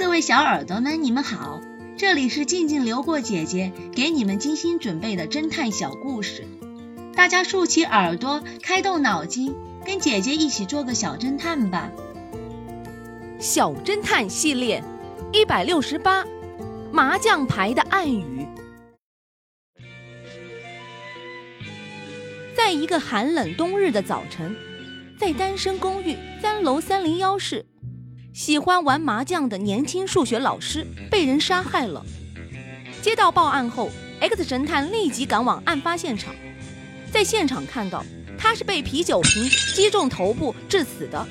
各位小耳朵们，你们好，这里是静静流过姐姐给你们精心准备的侦探小故事，大家竖起耳朵，开动脑筋，跟姐姐一起做个小侦探吧。小侦探系列一百六十八，麻将牌的暗语。在一个寒冷冬日的早晨，在单身公寓三楼三零幺室。喜欢玩麻将的年轻数学老师被人杀害了。接到报案后，X 神探立即赶往案发现场，在现场看到他是被啤酒瓶击中头部致死的。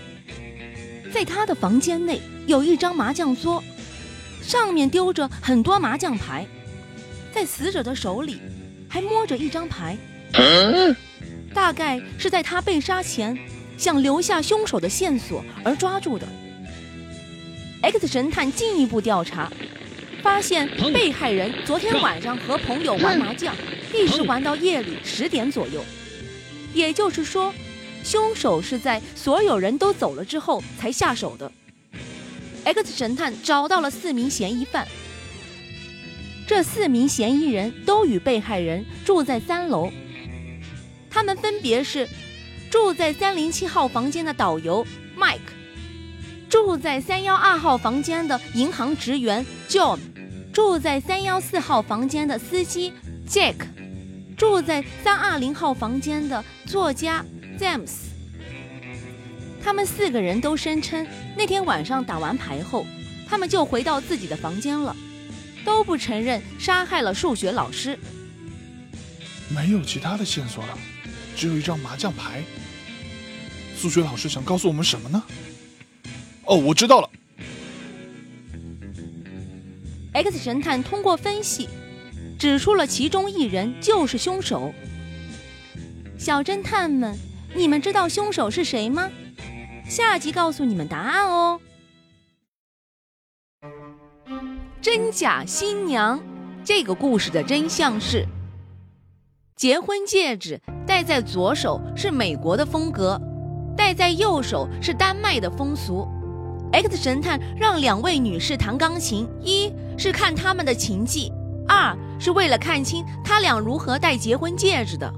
在他的房间内有一张麻将桌，上面丢着很多麻将牌，在死者的手里还摸着一张牌，大概是在他被杀前想留下凶手的线索而抓住的。X 神探进一步调查，发现被害人昨天晚上和朋友玩麻将，一直玩到夜里十点左右。也就是说，凶手是在所有人都走了之后才下手的。X 神探找到了四名嫌疑犯，这四名嫌疑人都与被害人住在三楼，他们分别是住在三零七号房间的导游 Mike。住在三幺二号房间的银行职员 John，住在三幺四号房间的司机 Jack，住在三二零号房间的作家 James。他们四个人都声称，那天晚上打完牌后，他们就回到自己的房间了，都不承认杀害了数学老师。没有其他的线索了，只有一张麻将牌。数学老师想告诉我们什么呢？哦，我知道了。X 神探通过分析，指出了其中一人就是凶手。小侦探们，你们知道凶手是谁吗？下集告诉你们答案哦。真假新娘，这个故事的真相是：结婚戒指戴在左手是美国的风格，戴在右手是丹麦的风俗。X 神探让两位女士弹钢琴，一是看他们的琴技，二是为了看清他俩如何戴结婚戒指的。